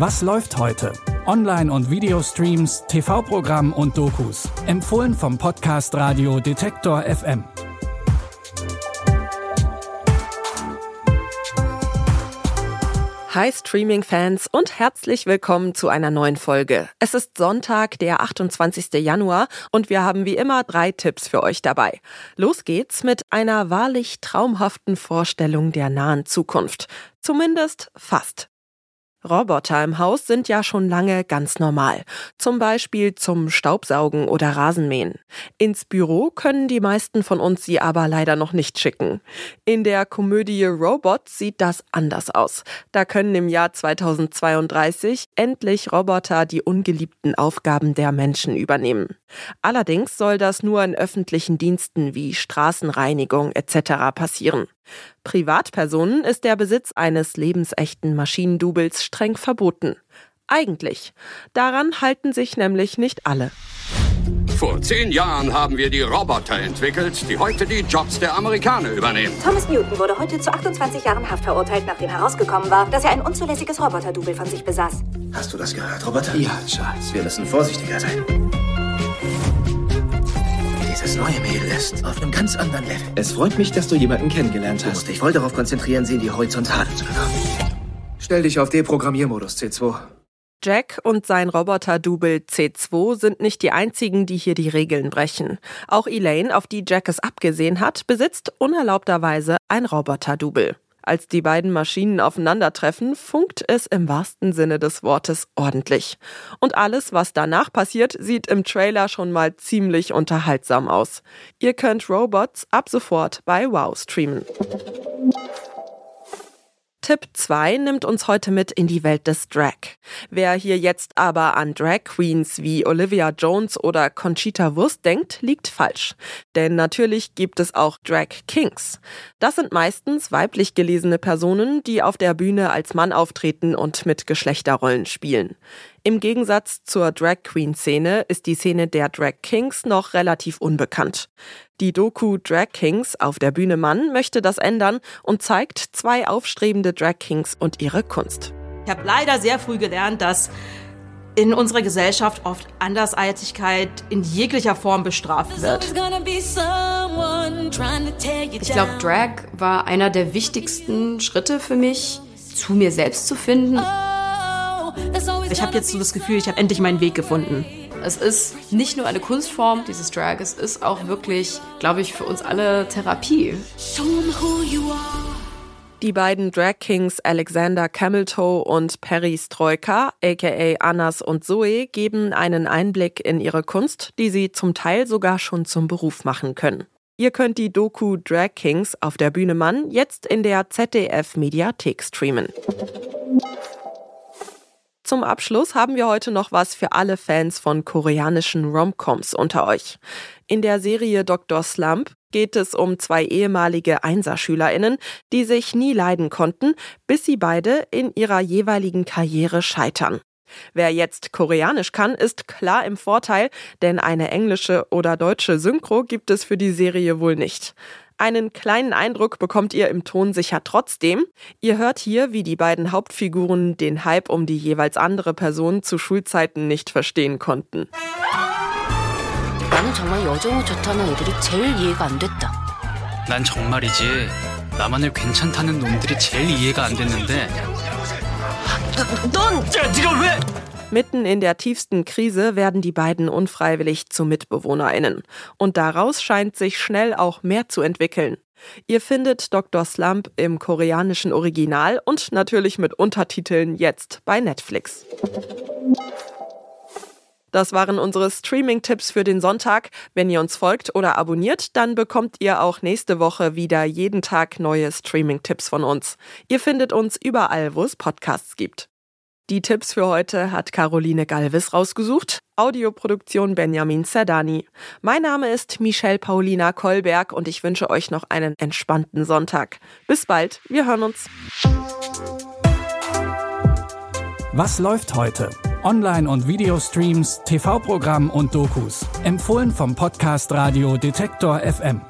Was läuft heute? Online- und Videostreams, TV-Programm und Dokus. Empfohlen vom Podcast Radio Detektor FM. Hi Streaming-Fans und herzlich willkommen zu einer neuen Folge. Es ist Sonntag, der 28. Januar und wir haben wie immer drei Tipps für euch dabei. Los geht's mit einer wahrlich traumhaften Vorstellung der nahen Zukunft. Zumindest fast. Roboter im Haus sind ja schon lange ganz normal. Zum Beispiel zum Staubsaugen oder Rasenmähen. Ins Büro können die meisten von uns sie aber leider noch nicht schicken. In der Komödie Robot sieht das anders aus. Da können im Jahr 2032 endlich Roboter die ungeliebten Aufgaben der Menschen übernehmen. Allerdings soll das nur in öffentlichen Diensten wie Straßenreinigung etc. passieren. Privatpersonen ist der Besitz eines lebensechten Maschinendoubles streng verboten. Eigentlich. Daran halten sich nämlich nicht alle. Vor zehn Jahren haben wir die Roboter entwickelt, die heute die Jobs der Amerikaner übernehmen. Thomas Newton wurde heute zu 28 Jahren Haft verurteilt, nachdem herausgekommen war, dass er ein unzulässiges Roboter-Double von sich besaß. Hast du das gehört, Roboter? Ja, Charles. Wir müssen vorsichtiger sein. Dieses neue Mädel ist auf einem ganz anderen Level. Es freut mich, dass du jemanden kennengelernt Du musst hast. dich voll darauf konzentrieren, sie in die Horizontale zu bekommen. Stell dich auf Deprogrammiermodus, C2. Jack und sein Roboter-Double C2 sind nicht die einzigen, die hier die Regeln brechen. Auch Elaine, auf die Jack es abgesehen hat, besitzt unerlaubterweise ein Roboter-Double. Als die beiden Maschinen aufeinandertreffen, funkt es im wahrsten Sinne des Wortes ordentlich. Und alles, was danach passiert, sieht im Trailer schon mal ziemlich unterhaltsam aus. Ihr könnt Robots ab sofort bei Wow streamen. Tipp 2 nimmt uns heute mit in die Welt des Drag. Wer hier jetzt aber an Drag Queens wie Olivia Jones oder Conchita Wurst denkt, liegt falsch. Denn natürlich gibt es auch Drag Kings. Das sind meistens weiblich gelesene Personen, die auf der Bühne als Mann auftreten und mit Geschlechterrollen spielen. Im Gegensatz zur Drag Queen Szene ist die Szene der Drag Kings noch relativ unbekannt. Die Doku Drag Kings auf der Bühne Mann möchte das ändern und zeigt zwei aufstrebende Drag Kings und ihre Kunst. Ich habe leider sehr früh gelernt, dass in unserer Gesellschaft oft Andersartigkeit in jeglicher Form bestraft wird. Ich glaube, Drag war einer der wichtigsten Schritte für mich, zu mir selbst zu finden. Ich habe jetzt so das Gefühl, ich habe endlich meinen Weg gefunden. Es ist nicht nur eine Kunstform, dieses Drag, es ist auch wirklich, glaube ich, für uns alle Therapie. Die beiden Drag Kings Alexander Cameltoe und Perry Strojka, aka Annas und Zoe, geben einen Einblick in ihre Kunst, die sie zum Teil sogar schon zum Beruf machen können. Ihr könnt die Doku Drag Kings auf der Bühne Mann jetzt in der ZDF Mediathek streamen. Zum Abschluss haben wir heute noch was für alle Fans von koreanischen Romcoms unter euch. In der Serie Dr. Slump geht es um zwei ehemalige Einserschülerinnen, die sich nie leiden konnten, bis sie beide in ihrer jeweiligen Karriere scheitern. Wer jetzt Koreanisch kann, ist klar im Vorteil, denn eine englische oder deutsche Synchro gibt es für die Serie wohl nicht. Einen kleinen Eindruck bekommt ihr im Ton sicher trotzdem. Ihr hört hier, wie die beiden Hauptfiguren den Hype um die jeweils andere Person zu Schulzeiten nicht verstehen konnten. 나는 정말 여정이 좋다는 애들이 제일 이해가 안 됐다. 난 정말이지 나만을 괜찮다는 놈들이 제일 이해가 안 됐는데 넌! 야 네가 왜 Mitten in der tiefsten Krise werden die beiden unfreiwillig zu MitbewohnerInnen. Und daraus scheint sich schnell auch mehr zu entwickeln. Ihr findet Dr. Slump im koreanischen Original und natürlich mit Untertiteln jetzt bei Netflix. Das waren unsere Streaming-Tipps für den Sonntag. Wenn ihr uns folgt oder abonniert, dann bekommt ihr auch nächste Woche wieder jeden Tag neue Streaming-Tipps von uns. Ihr findet uns überall, wo es Podcasts gibt. Die Tipps für heute hat Caroline Galvis rausgesucht. Audioproduktion Benjamin Zerdani. Mein Name ist Michelle Paulina Kolberg und ich wünsche euch noch einen entspannten Sonntag. Bis bald, wir hören uns. Was läuft heute? Online- und Videostreams, TV-Programm und Dokus. Empfohlen vom Podcast Radio Detektor FM.